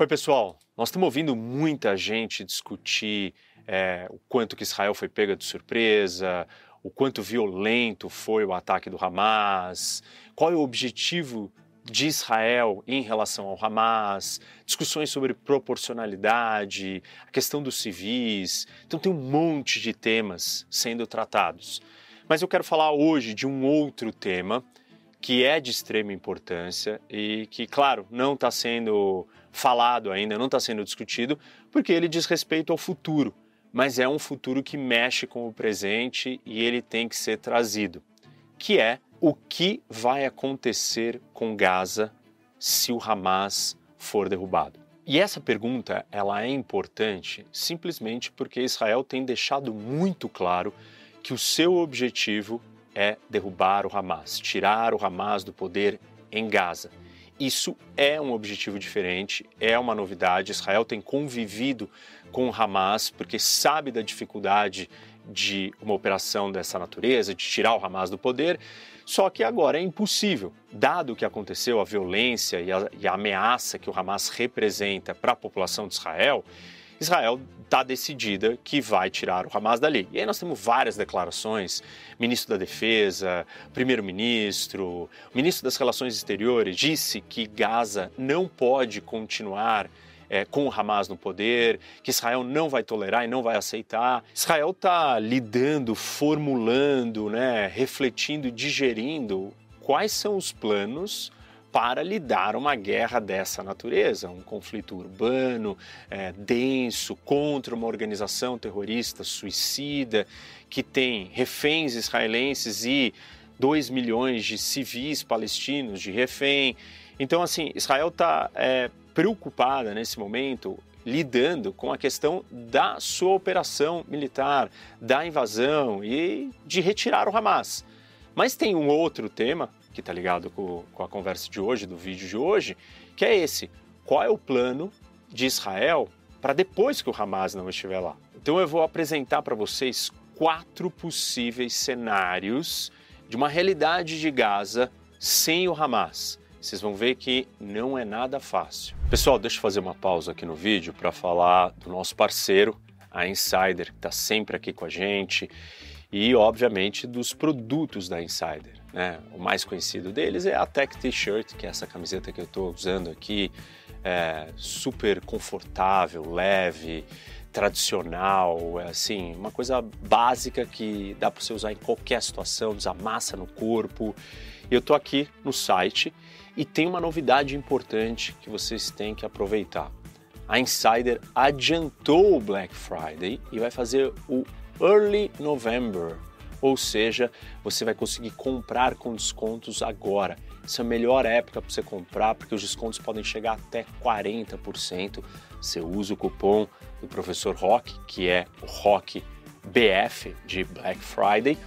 Oi, pessoal. Nós estamos ouvindo muita gente discutir é, o quanto que Israel foi pega de surpresa, o quanto violento foi o ataque do Hamas, qual é o objetivo de Israel em relação ao Hamas, discussões sobre proporcionalidade, a questão dos civis. Então tem um monte de temas sendo tratados. Mas eu quero falar hoje de um outro tema que é de extrema importância e que, claro, não está sendo falado ainda, não está sendo discutido, porque ele diz respeito ao futuro, mas é um futuro que mexe com o presente e ele tem que ser trazido, que é o que vai acontecer com Gaza se o Hamas for derrubado. E essa pergunta ela é importante simplesmente porque Israel tem deixado muito claro que o seu objetivo é derrubar o Hamas, tirar o Hamas do poder em Gaza. Isso é um objetivo diferente, é uma novidade. Israel tem convivido com o Hamas porque sabe da dificuldade de uma operação dessa natureza, de tirar o Hamas do poder. Só que agora é impossível, dado o que aconteceu, a violência e a, e a ameaça que o Hamas representa para a população de Israel. Israel está decidida que vai tirar o Hamas dali. E aí nós temos várias declarações, ministro da Defesa, primeiro-ministro, ministro das Relações Exteriores disse que Gaza não pode continuar é, com o Hamas no poder, que Israel não vai tolerar e não vai aceitar. Israel está lidando, formulando, né, refletindo, digerindo quais são os planos para lidar uma guerra dessa natureza, um conflito urbano, é, denso, contra uma organização terrorista suicida, que tem reféns israelenses e 2 milhões de civis palestinos de refém. Então, assim, Israel está é, preocupada nesse momento lidando com a questão da sua operação militar, da invasão e de retirar o Hamas. Mas tem um outro tema que está ligado com, com a conversa de hoje, do vídeo de hoje, que é esse: qual é o plano de Israel para depois que o Hamas não estiver lá? Então eu vou apresentar para vocês quatro possíveis cenários de uma realidade de Gaza sem o Hamas. Vocês vão ver que não é nada fácil. Pessoal, deixa eu fazer uma pausa aqui no vídeo para falar do nosso parceiro, a Insider, que está sempre aqui com a gente, e obviamente dos produtos da Insider. Né? O mais conhecido deles é a Tech T-shirt, que é essa camiseta que eu estou usando aqui, é super confortável, leve, tradicional, é assim, uma coisa básica que dá para você usar em qualquer situação, desamassa no corpo. Eu estou aqui no site e tem uma novidade importante que vocês têm que aproveitar. A Insider adiantou o Black Friday e vai fazer o Early November ou seja, você vai conseguir comprar com descontos agora. Essa é a melhor época para você comprar, porque os descontos podem chegar até 40%. Você usa o cupom do professor Rock, que é o Rock BF de Black Friday.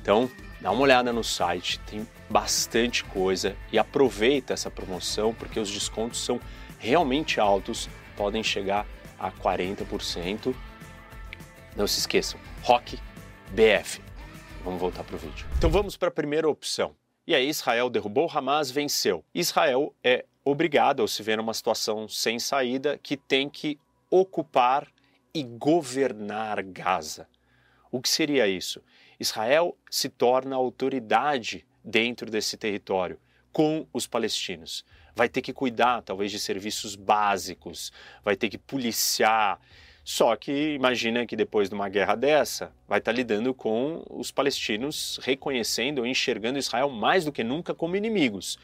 Então, dá uma olhada no site, tem bastante coisa e aproveita essa promoção, porque os descontos são realmente altos, podem chegar a 40%. Não se esqueçam, Rock BF. Vamos voltar para o vídeo. Então vamos para a primeira opção. E aí Israel derrubou Hamas, venceu. Israel é obrigado ao se ver numa situação sem saída que tem que ocupar e governar Gaza. O que seria isso? Israel se torna autoridade dentro desse território com os palestinos. Vai ter que cuidar, talvez, de serviços básicos, vai ter que policiar, só que imagina que depois de uma guerra dessa, vai estar lidando com os palestinos reconhecendo ou enxergando Israel mais do que nunca como inimigos.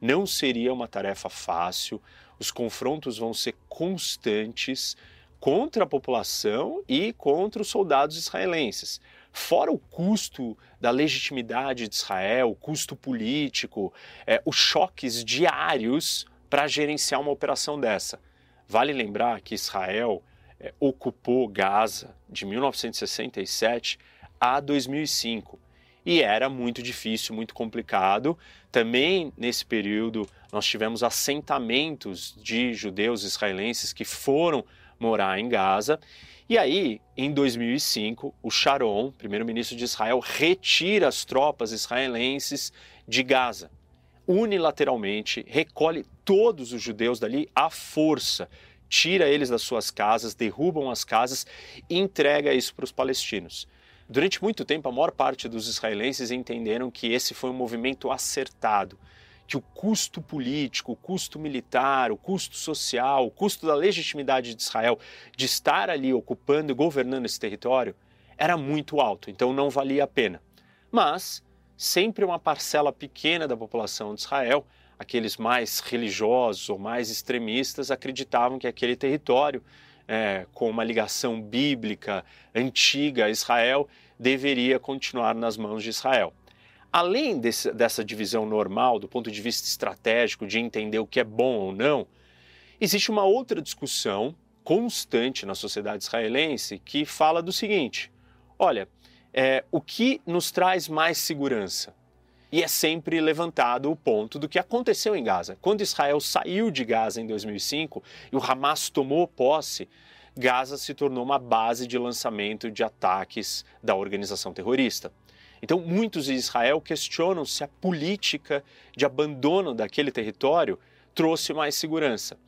Não seria uma tarefa fácil, os confrontos vão ser constantes contra a população e contra os soldados israelenses. Fora o custo da legitimidade de Israel, o custo político, é, os choques diários para gerenciar uma operação dessa. Vale lembrar que Israel é, ocupou Gaza de 1967 a 2005 e era muito difícil, muito complicado. Também nesse período nós tivemos assentamentos de judeus israelenses que foram morar em Gaza. E aí, em 2005, o Sharon, primeiro-ministro de Israel, retira as tropas israelenses de Gaza. Unilateralmente recolhe todos os judeus dali à força, tira eles das suas casas, derrubam as casas e entrega isso para os palestinos. Durante muito tempo, a maior parte dos israelenses entenderam que esse foi um movimento acertado, que o custo político, o custo militar, o custo social, o custo da legitimidade de Israel de estar ali ocupando e governando esse território era muito alto, então não valia a pena. Mas sempre uma parcela pequena da população de Israel, aqueles mais religiosos ou mais extremistas, acreditavam que aquele território, é, com uma ligação bíblica antiga a Israel, deveria continuar nas mãos de Israel. Além desse, dessa divisão normal, do ponto de vista estratégico, de entender o que é bom ou não, existe uma outra discussão constante na sociedade israelense que fala do seguinte: olha, é, o que nos traz mais segurança? E é sempre levantado o ponto do que aconteceu em Gaza. Quando Israel saiu de Gaza em 2005 e o Hamas tomou posse, Gaza se tornou uma base de lançamento de ataques da organização terrorista. Então, muitos em Israel questionam se a política de abandono daquele território trouxe mais segurança.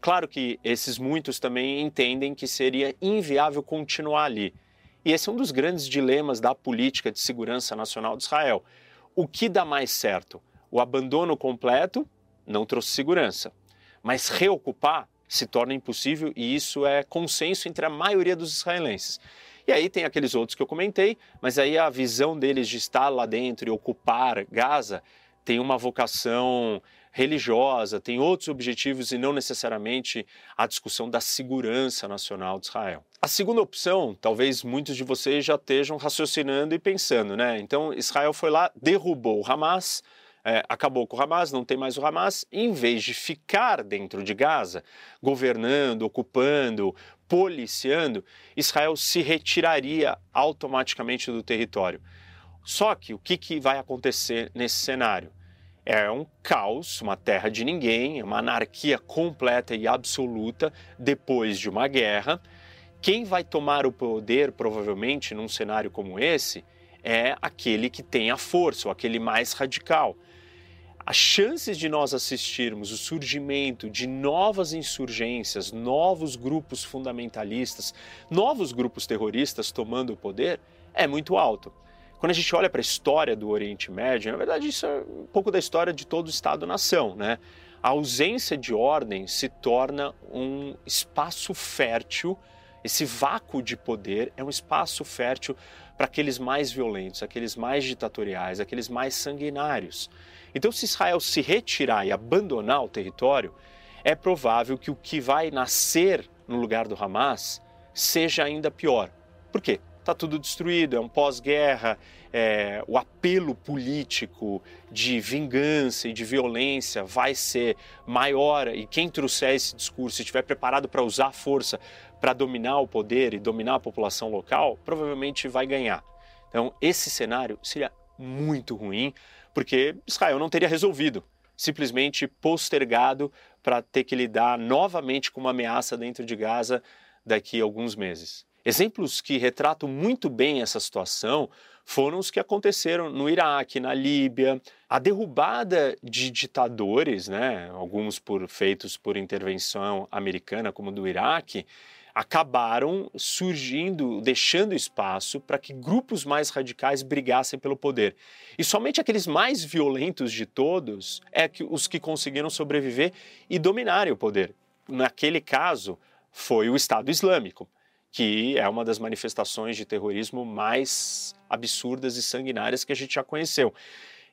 Claro que esses muitos também entendem que seria inviável continuar ali. E esse é um dos grandes dilemas da política de segurança nacional de Israel. O que dá mais certo? O abandono completo não trouxe segurança, mas reocupar se torna impossível e isso é consenso entre a maioria dos israelenses. E aí tem aqueles outros que eu comentei, mas aí a visão deles de estar lá dentro e ocupar Gaza tem uma vocação religiosa, tem outros objetivos e não necessariamente a discussão da segurança nacional de Israel. A segunda opção, talvez muitos de vocês já estejam raciocinando e pensando, né? Então Israel foi lá, derrubou o Hamas, é, acabou com o Hamas, não tem mais o Hamas, em vez de ficar dentro de Gaza, governando, ocupando, policiando, Israel se retiraria automaticamente do território. Só que o que, que vai acontecer nesse cenário? É um caos, uma terra de ninguém, uma anarquia completa e absoluta depois de uma guerra. Quem vai tomar o poder, provavelmente, num cenário como esse, é aquele que tem a força, ou aquele mais radical. As chances de nós assistirmos o surgimento de novas insurgências, novos grupos fundamentalistas, novos grupos terroristas tomando o poder é muito alto. Quando a gente olha para a história do Oriente Médio, na verdade isso é um pouco da história de todo Estado-nação, né? A ausência de ordem se torna um espaço fértil, esse vácuo de poder é um espaço fértil para aqueles mais violentos, aqueles mais ditatoriais, aqueles mais sanguinários. Então, se Israel se retirar e abandonar o território, é provável que o que vai nascer no lugar do Hamas seja ainda pior. Por quê? Está tudo destruído, é um pós-guerra, é, o apelo político de vingança e de violência vai ser maior e quem trouxer esse discurso e estiver preparado para usar força para dominar o poder e dominar a população local, provavelmente vai ganhar. Então, esse cenário seria muito ruim, porque Israel não teria resolvido, simplesmente postergado para ter que lidar novamente com uma ameaça dentro de Gaza daqui a alguns meses. Exemplos que retratam muito bem essa situação foram os que aconteceram no Iraque, na Líbia, a derrubada de ditadores, né, alguns por, feitos por intervenção americana, como do Iraque, acabaram surgindo, deixando espaço para que grupos mais radicais brigassem pelo poder. E somente aqueles mais violentos de todos é que os que conseguiram sobreviver e dominarem o poder. Naquele caso, foi o Estado Islâmico que é uma das manifestações de terrorismo mais absurdas e sanguinárias que a gente já conheceu.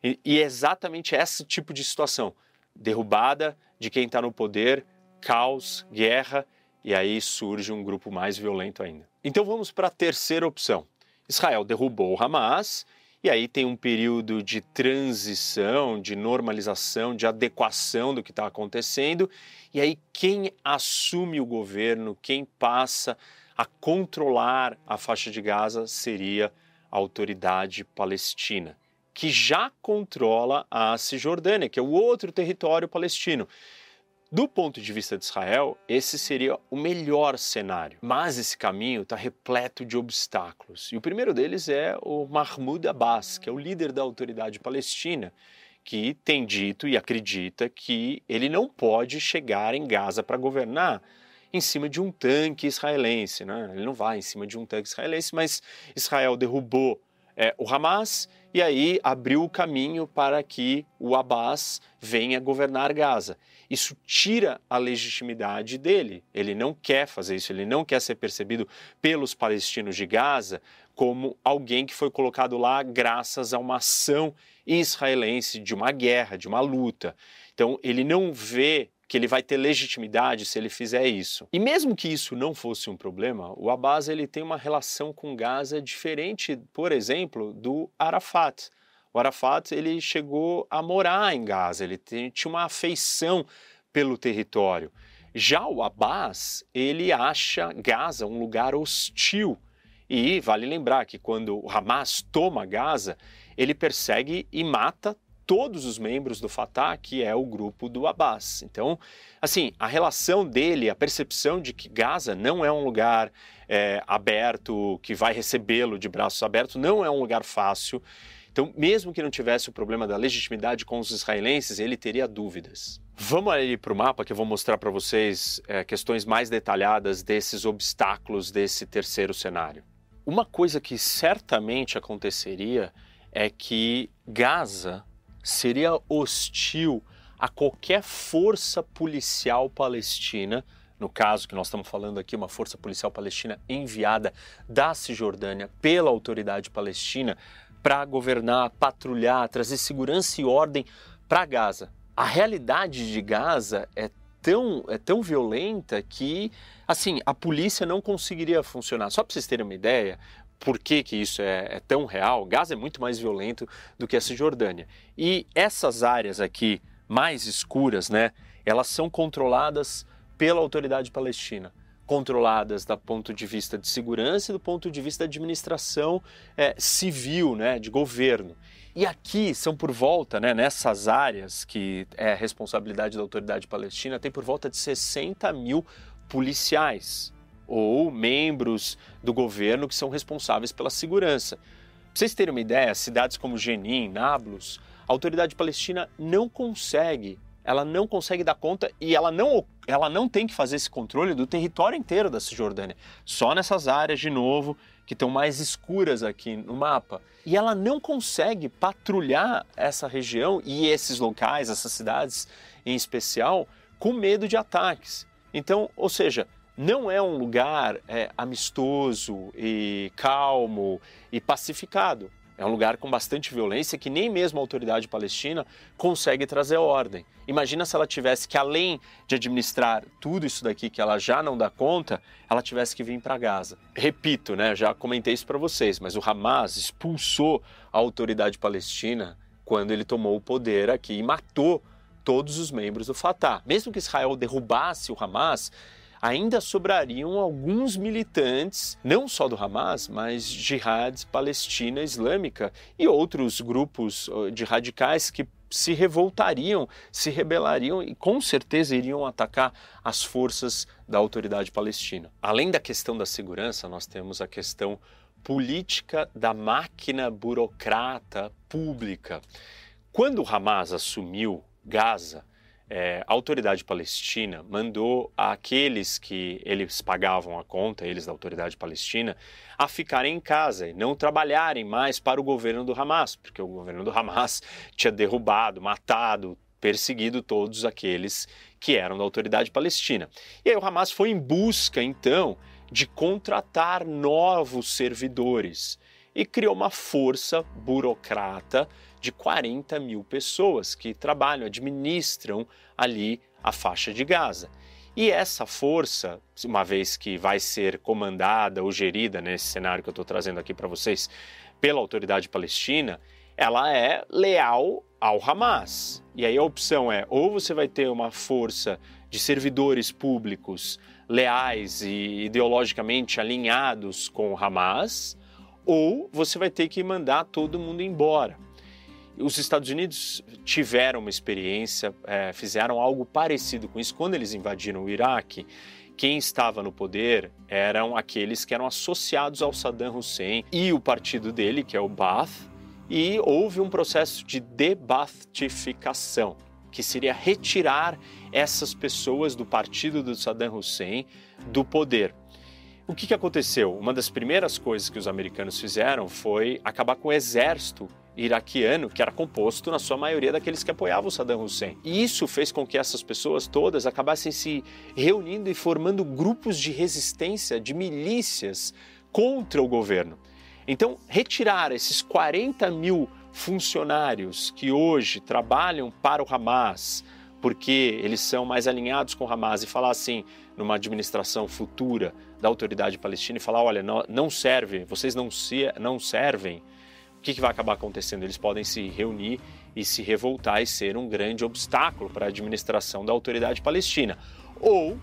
E, e é exatamente esse tipo de situação: derrubada de quem está no poder, caos, guerra, e aí surge um grupo mais violento ainda. Então vamos para a terceira opção. Israel derrubou o Hamas e aí tem um período de transição, de normalização, de adequação do que está acontecendo. E aí quem assume o governo, quem passa a controlar a faixa de Gaza seria a autoridade palestina, que já controla a Cisjordânia, que é o outro território palestino. Do ponto de vista de Israel, esse seria o melhor cenário. Mas esse caminho está repleto de obstáculos. E o primeiro deles é o Mahmoud Abbas, que é o líder da autoridade palestina, que tem dito e acredita que ele não pode chegar em Gaza para governar em cima de um tanque israelense. Né? Ele não vai em cima de um tanque israelense, mas Israel derrubou é, o Hamas e aí abriu o caminho para que o Abbas venha governar Gaza. Isso tira a legitimidade dele. Ele não quer fazer isso, ele não quer ser percebido pelos palestinos de Gaza como alguém que foi colocado lá graças a uma ação israelense de uma guerra, de uma luta. Então, ele não vê que ele vai ter legitimidade se ele fizer isso. E mesmo que isso não fosse um problema, o Abbas ele tem uma relação com Gaza diferente, por exemplo, do Arafat. O Arafat ele chegou a morar em Gaza, ele tinha uma afeição pelo território. Já o Abbas, ele acha Gaza um lugar hostil. E vale lembrar que quando o Hamas toma Gaza, ele persegue e mata todos os membros do Fatah, que é o grupo do Abbas. Então, assim, a relação dele, a percepção de que Gaza não é um lugar é, aberto, que vai recebê-lo de braços abertos, não é um lugar fácil. Então, mesmo que não tivesse o problema da legitimidade com os israelenses, ele teria dúvidas. Vamos ali para o mapa que eu vou mostrar para vocês é, questões mais detalhadas desses obstáculos desse terceiro cenário. Uma coisa que certamente aconteceria é que Gaza seria hostil a qualquer força policial palestina, no caso que nós estamos falando aqui, uma força policial palestina enviada da Cisjordânia pela autoridade palestina para governar, patrulhar, trazer segurança e ordem para Gaza. A realidade de Gaza é tão, é tão violenta que, assim, a polícia não conseguiria funcionar. Só para vocês terem uma ideia, por que, que isso é, é, tão real, Gaza é muito mais violento do que a Cisjordânia. E essas áreas aqui mais escuras, né, elas são controladas pela autoridade palestina. Controladas do ponto de vista de segurança e do ponto de vista de administração é, civil, né, de governo. E aqui são por volta, né, nessas áreas que é responsabilidade da autoridade palestina, tem por volta de 60 mil policiais ou membros do governo que são responsáveis pela segurança. Para vocês terem uma ideia, cidades como Jenin, Nablus, a autoridade palestina não consegue, ela não consegue dar conta e ela não, ela não tem que fazer esse controle do território inteiro da Cisjordânia, só nessas áreas de novo que estão mais escuras aqui no mapa. E ela não consegue patrulhar essa região e esses locais, essas cidades em especial, com medo de ataques. Então, ou seja, não é um lugar é, amistoso e calmo e pacificado. É um lugar com bastante violência que nem mesmo a autoridade palestina consegue trazer ordem. Imagina se ela tivesse que, além de administrar tudo isso daqui que ela já não dá conta, ela tivesse que vir para Gaza. Repito, né, já comentei isso para vocês, mas o Hamas expulsou a autoridade palestina quando ele tomou o poder aqui e matou todos os membros do Fatah. Mesmo que Israel derrubasse o Hamas, ainda sobrariam alguns militantes, não só do Hamas, mas Jihad Palestina Islâmica e outros grupos de radicais que se revoltariam, se rebelariam e com certeza iriam atacar as forças da autoridade palestina. Além da questão da segurança, nós temos a questão política da máquina burocrata pública. Quando o Hamas assumiu Gaza, é, a autoridade palestina mandou aqueles que eles pagavam a conta, eles da autoridade palestina, a ficarem em casa e não trabalharem mais para o governo do Hamas, porque o governo do Hamas tinha derrubado, matado, perseguido todos aqueles que eram da autoridade palestina. E aí o Hamas foi em busca, então, de contratar novos servidores e criou uma força burocrata de 40 mil pessoas que trabalham, administram ali a faixa de Gaza. E essa força, uma vez que vai ser comandada ou gerida nesse cenário que eu estou trazendo aqui para vocês pela autoridade palestina, ela é leal ao Hamas. E aí a opção é: ou você vai ter uma força de servidores públicos leais e ideologicamente alinhados com o Hamas, ou você vai ter que mandar todo mundo embora. Os Estados Unidos tiveram uma experiência, é, fizeram algo parecido com isso. Quando eles invadiram o Iraque, quem estava no poder eram aqueles que eram associados ao Saddam Hussein e o partido dele, que é o Baath, e houve um processo de debatificação, que seria retirar essas pessoas do partido do Saddam Hussein do poder. O que, que aconteceu? Uma das primeiras coisas que os americanos fizeram foi acabar com o exército iraquiano, que era composto na sua maioria daqueles que apoiavam Saddam Hussein. E isso fez com que essas pessoas todas acabassem se reunindo e formando grupos de resistência, de milícias contra o governo. Então, retirar esses 40 mil funcionários que hoje trabalham para o Hamas, porque eles são mais alinhados com o Hamas, e falar assim, numa administração futura da autoridade palestina, e falar: olha, não, não serve, vocês não, se, não servem que, que vai acabar acontecendo? Eles podem se reunir e se revoltar e ser um grande obstáculo para a administração da autoridade palestina. Ou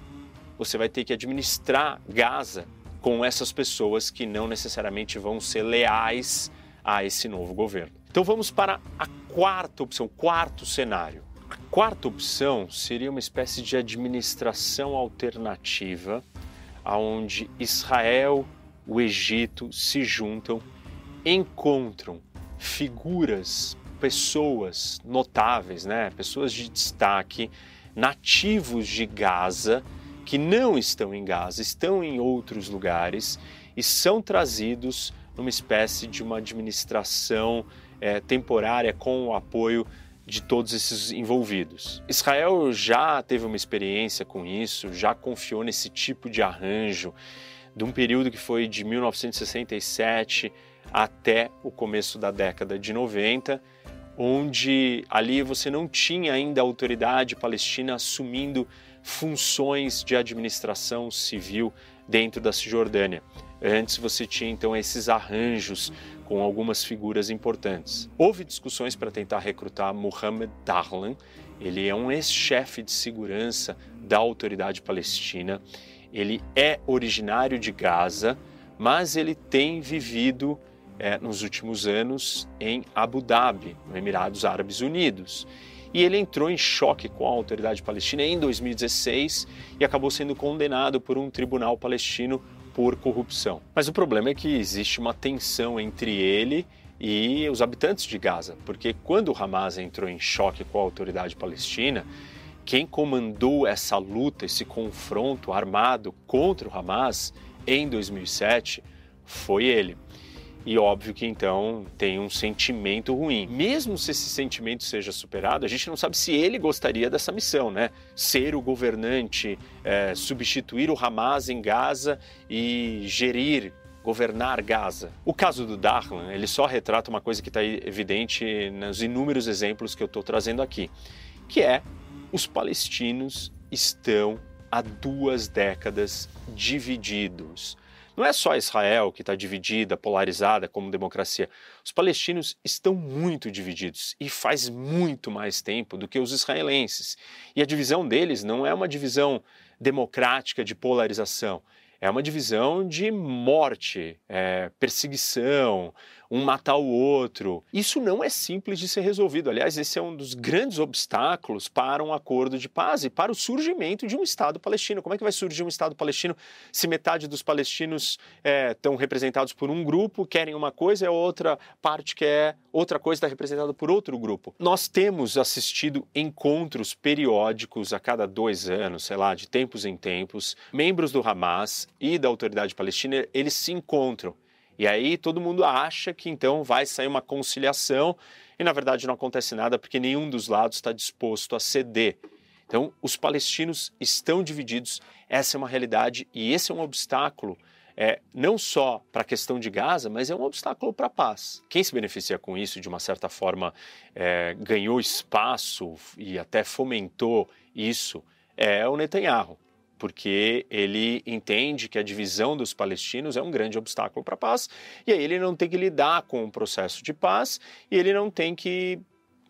você vai ter que administrar Gaza com essas pessoas que não necessariamente vão ser leais a esse novo governo. Então vamos para a quarta opção, quarto cenário. A quarta opção seria uma espécie de administração alternativa, onde Israel, o Egito se juntam encontram figuras, pessoas notáveis, né? pessoas de destaque, nativos de Gaza, que não estão em Gaza, estão em outros lugares e são trazidos numa espécie de uma administração é, temporária com o apoio de todos esses envolvidos. Israel já teve uma experiência com isso, já confiou nesse tipo de arranjo de um período que foi de 1967 até o começo da década de 90, onde ali você não tinha ainda a autoridade palestina assumindo funções de administração civil dentro da Cisjordânia. Antes você tinha então esses arranjos com algumas figuras importantes. Houve discussões para tentar recrutar Mohammed Dahlan, ele é um ex-chefe de segurança da autoridade palestina. Ele é originário de Gaza, mas ele tem vivido é, nos últimos anos em Abu Dhabi, no Emirados Árabes Unidos. E ele entrou em choque com a autoridade palestina em 2016 e acabou sendo condenado por um tribunal palestino por corrupção. Mas o problema é que existe uma tensão entre ele e os habitantes de Gaza, porque quando o Hamas entrou em choque com a autoridade palestina, quem comandou essa luta, esse confronto armado contra o Hamas em 2007 foi ele. E óbvio que então tem um sentimento ruim. Mesmo se esse sentimento seja superado, a gente não sabe se ele gostaria dessa missão, né? Ser o governante, é, substituir o Hamas em Gaza e gerir governar Gaza. O caso do Dahlan, ele só retrata uma coisa que está evidente nos inúmeros exemplos que eu estou trazendo aqui, que é os palestinos estão há duas décadas divididos. Não é só Israel que está dividida, polarizada como democracia. Os palestinos estão muito divididos e faz muito mais tempo do que os israelenses. E a divisão deles não é uma divisão democrática de polarização, é uma divisão de morte, é, perseguição, um matar o outro. Isso não é simples de ser resolvido. Aliás, esse é um dos grandes obstáculos para um acordo de paz e para o surgimento de um Estado palestino. Como é que vai surgir um Estado palestino se metade dos palestinos é, estão representados por um grupo, querem uma coisa e a outra parte quer outra coisa está representada por outro grupo? Nós temos assistido encontros periódicos a cada dois anos, sei lá, de tempos em tempos, membros do Hamas e da autoridade palestina, eles se encontram e aí todo mundo acha que então vai sair uma conciliação e na verdade não acontece nada porque nenhum dos lados está disposto a ceder. Então os palestinos estão divididos, essa é uma realidade e esse é um obstáculo é, não só para a questão de Gaza, mas é um obstáculo para a paz. Quem se beneficia com isso, de uma certa forma, é, ganhou espaço e até fomentou isso, é o Netanyahu porque ele entende que a divisão dos palestinos é um grande obstáculo para a paz, e aí ele não tem que lidar com o processo de paz, e ele não tem que,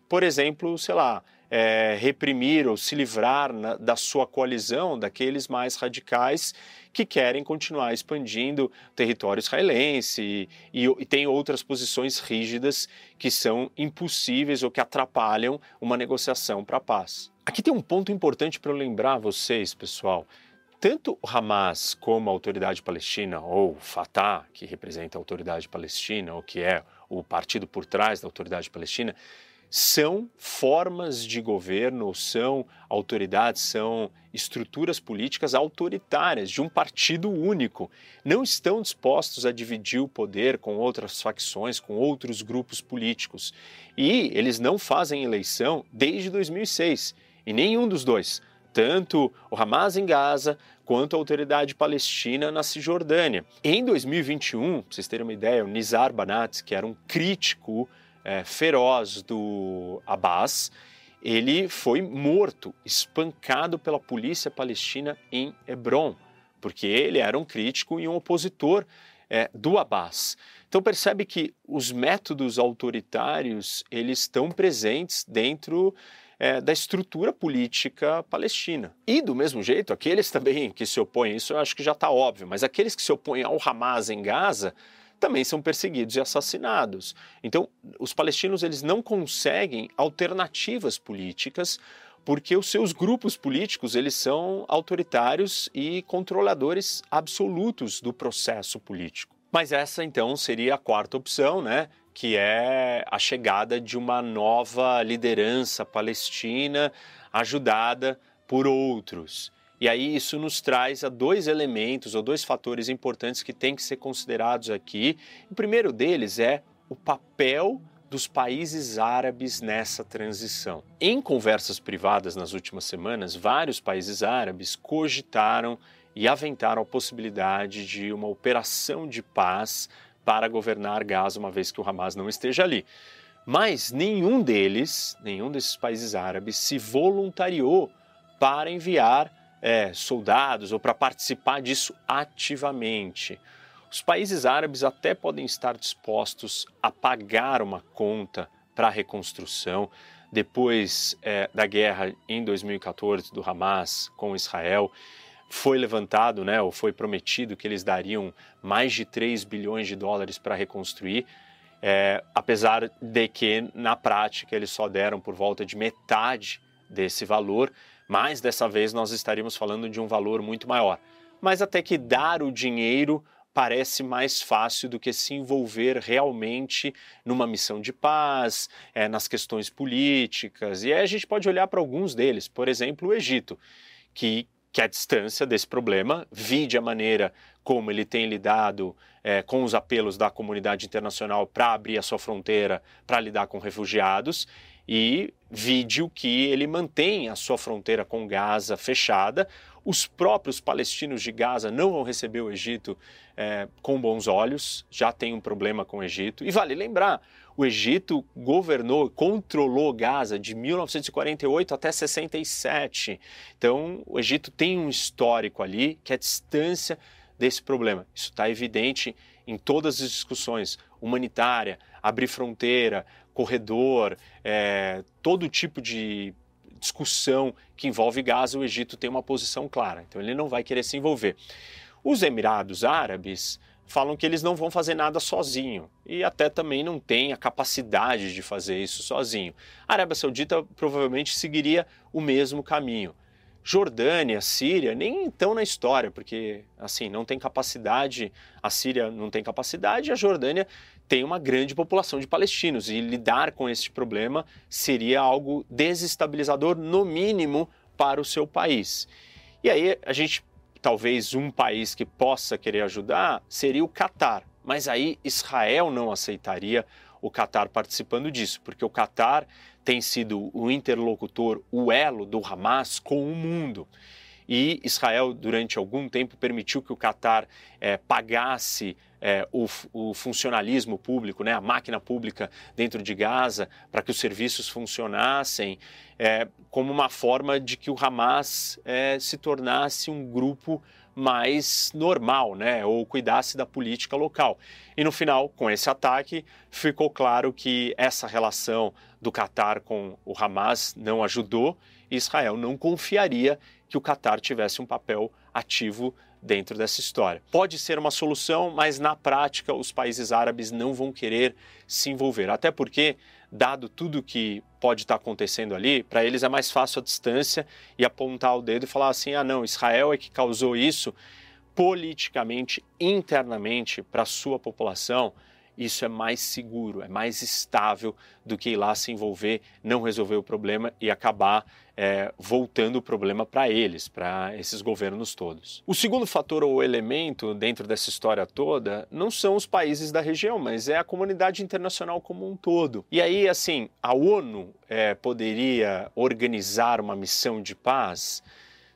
por exemplo, sei lá, é, reprimir ou se livrar na, da sua coalizão daqueles mais radicais que querem continuar expandindo território israelense e, e, e tem outras posições rígidas que são impossíveis ou que atrapalham uma negociação para a paz. Aqui tem um ponto importante para lembrar vocês, pessoal. Tanto o Hamas como a autoridade palestina, ou Fatah, que representa a autoridade palestina, ou que é o partido por trás da autoridade palestina, são formas de governo, são autoridades, são estruturas políticas autoritárias de um partido único. Não estão dispostos a dividir o poder com outras facções, com outros grupos políticos. E eles não fazem eleição desde 2006, e nenhum dos dois. Tanto o Hamas em Gaza quanto a autoridade palestina na Cisjordânia. Em 2021, para vocês terem uma ideia, o Nizar Banat, que era um crítico é, feroz do Abbas, ele foi morto, espancado pela polícia palestina em Hebron, porque ele era um crítico e um opositor é, do Abbas. Então percebe que os métodos autoritários eles estão presentes dentro é, da estrutura política palestina. E do mesmo jeito, aqueles também que se opõem, isso eu acho que já está óbvio, mas aqueles que se opõem ao Hamas em Gaza também são perseguidos e assassinados. Então, os palestinos eles não conseguem alternativas políticas porque os seus grupos políticos eles são autoritários e controladores absolutos do processo político. Mas essa então seria a quarta opção, né? Que é a chegada de uma nova liderança palestina ajudada por outros. E aí isso nos traz a dois elementos ou dois fatores importantes que têm que ser considerados aqui. O primeiro deles é o papel dos países árabes nessa transição. Em conversas privadas nas últimas semanas, vários países árabes cogitaram e aventaram a possibilidade de uma operação de paz para governar Gaza, uma vez que o Hamas não esteja ali. Mas nenhum deles, nenhum desses países árabes, se voluntariou para enviar é, soldados ou para participar disso ativamente. Os países árabes até podem estar dispostos a pagar uma conta para a reconstrução depois é, da guerra em 2014 do Hamas com Israel. Foi levantado, né, ou foi prometido que eles dariam mais de 3 bilhões de dólares para reconstruir, é, apesar de que na prática eles só deram por volta de metade desse valor mas dessa vez nós estaríamos falando de um valor muito maior. Mas até que dar o dinheiro parece mais fácil do que se envolver realmente numa missão de paz, é, nas questões políticas. E aí a gente pode olhar para alguns deles, por exemplo, o Egito, que, que a distância desse problema, vide a maneira como ele tem lidado é, com os apelos da comunidade internacional para abrir a sua fronteira para lidar com refugiados e vídeo que ele mantém a sua fronteira com Gaza fechada. Os próprios palestinos de Gaza não vão receber o Egito é, com bons olhos, já tem um problema com o Egito. E vale lembrar, o Egito governou, controlou Gaza de 1948 até 67. Então, o Egito tem um histórico ali que é a distância desse problema. Isso está evidente em todas as discussões humanitária, abrir fronteira, corredor, é, todo tipo de discussão que envolve Gaza, o Egito tem uma posição clara, então ele não vai querer se envolver. Os Emirados Árabes falam que eles não vão fazer nada sozinho e até também não têm a capacidade de fazer isso sozinho. A Arábia Saudita provavelmente seguiria o mesmo caminho. Jordânia, Síria, nem estão na história, porque assim, não tem capacidade, a Síria não tem capacidade, a Jordânia tem uma grande população de palestinos e lidar com esse problema seria algo desestabilizador, no mínimo, para o seu país. E aí a gente, talvez um país que possa querer ajudar seria o Catar, mas aí Israel não aceitaria o Catar participando disso, porque o Catar tem sido o interlocutor, o elo do Hamas com o mundo. E Israel, durante algum tempo, permitiu que o Catar é, pagasse é, o, o, funcionalismo público, né, a máquina pública dentro de Gaza, para que os serviços funcionassem, é, como uma forma de que o Hamas é, se tornasse um grupo mais normal, né, ou cuidasse da política local. E no final, com esse ataque, ficou claro que essa relação do Catar com o Hamas não ajudou e Israel não confiaria que o Catar tivesse um papel ativo dentro dessa história. Pode ser uma solução, mas na prática os países árabes não vão querer se envolver, até porque dado tudo que pode estar acontecendo ali, para eles é mais fácil a distância e apontar o dedo e falar assim: ah, não, Israel é que causou isso politicamente, internamente, para a sua população. Isso é mais seguro, é mais estável do que ir lá se envolver, não resolver o problema e acabar é, voltando o problema para eles, para esses governos todos. O segundo fator ou elemento dentro dessa história toda não são os países da região, mas é a comunidade internacional como um todo. E aí, assim, a ONU é, poderia organizar uma missão de paz?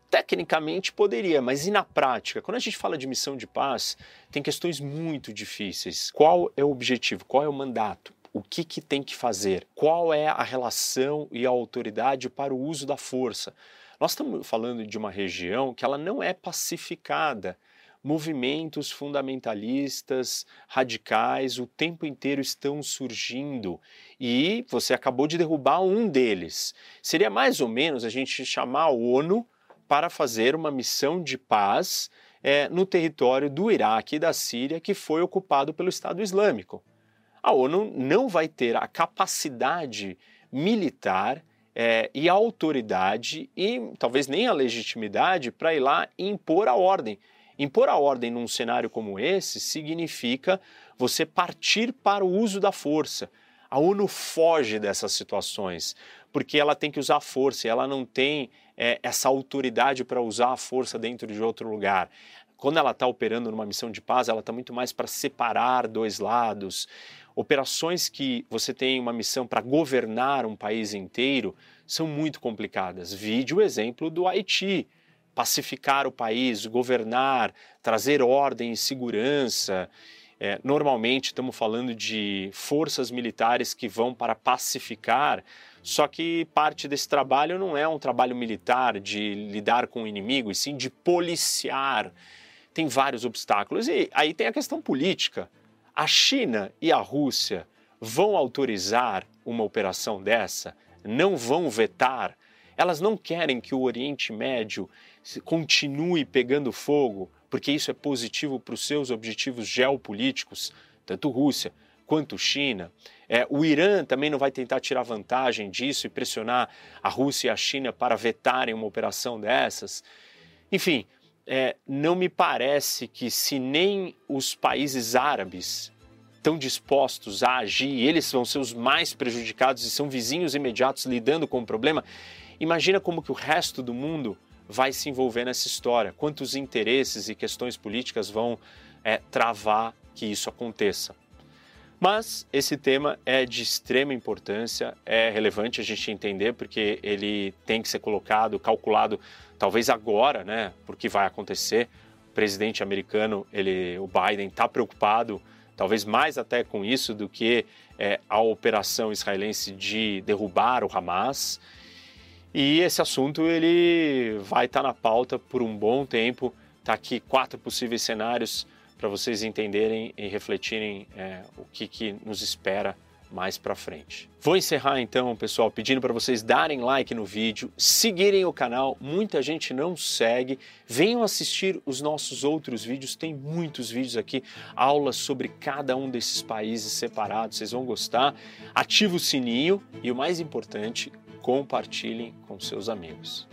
Tecnicamente poderia, mas e na prática? Quando a gente fala de missão de paz, tem questões muito difíceis. Qual é o objetivo? Qual é o mandato? O que, que tem que fazer? Qual é a relação e a autoridade para o uso da força? Nós estamos falando de uma região que ela não é pacificada. Movimentos fundamentalistas, radicais, o tempo inteiro estão surgindo e você acabou de derrubar um deles. Seria mais ou menos a gente chamar a ONU para fazer uma missão de paz é, no território do Iraque e da Síria que foi ocupado pelo Estado Islâmico. A ONU não vai ter a capacidade militar é, e a autoridade e talvez nem a legitimidade para ir lá e impor a ordem. Impor a ordem num cenário como esse significa você partir para o uso da força. A ONU foge dessas situações, porque ela tem que usar força, ela não tem é, essa autoridade para usar a força dentro de outro lugar. Quando ela está operando numa missão de paz, ela está muito mais para separar dois lados. Operações que você tem uma missão para governar um país inteiro são muito complicadas. Vide o exemplo do Haiti. Pacificar o país, governar, trazer ordem e segurança. É, normalmente estamos falando de forças militares que vão para pacificar só que parte desse trabalho não é um trabalho militar de lidar com o inimigo, e sim de policiar. Tem vários obstáculos. E aí tem a questão política. A China e a Rússia vão autorizar uma operação dessa? Não vão vetar? Elas não querem que o Oriente Médio continue pegando fogo, porque isso é positivo para os seus objetivos geopolíticos, tanto Rússia quanto China. É, o Irã também não vai tentar tirar vantagem disso e pressionar a Rússia e a China para vetarem uma operação dessas. Enfim, é, não me parece que se nem os países árabes estão dispostos a agir, eles vão ser os mais prejudicados e são vizinhos imediatos lidando com o problema, imagina como que o resto do mundo vai se envolver nessa história, quantos interesses e questões políticas vão é, travar que isso aconteça. Mas esse tema é de extrema importância, é relevante a gente entender porque ele tem que ser colocado, calculado, talvez agora, né, porque vai acontecer. O presidente americano, ele, o Biden, está preocupado, talvez mais até com isso do que é, a operação israelense de derrubar o Hamas. E esse assunto ele vai estar tá na pauta por um bom tempo. Está aqui quatro possíveis cenários para vocês entenderem e refletirem é, o que, que nos espera mais para frente. Vou encerrar então, pessoal, pedindo para vocês darem like no vídeo, seguirem o canal. Muita gente não segue. Venham assistir os nossos outros vídeos. Tem muitos vídeos aqui, aulas sobre cada um desses países separados. Vocês vão gostar. Ative o sininho e o mais importante, compartilhem com seus amigos.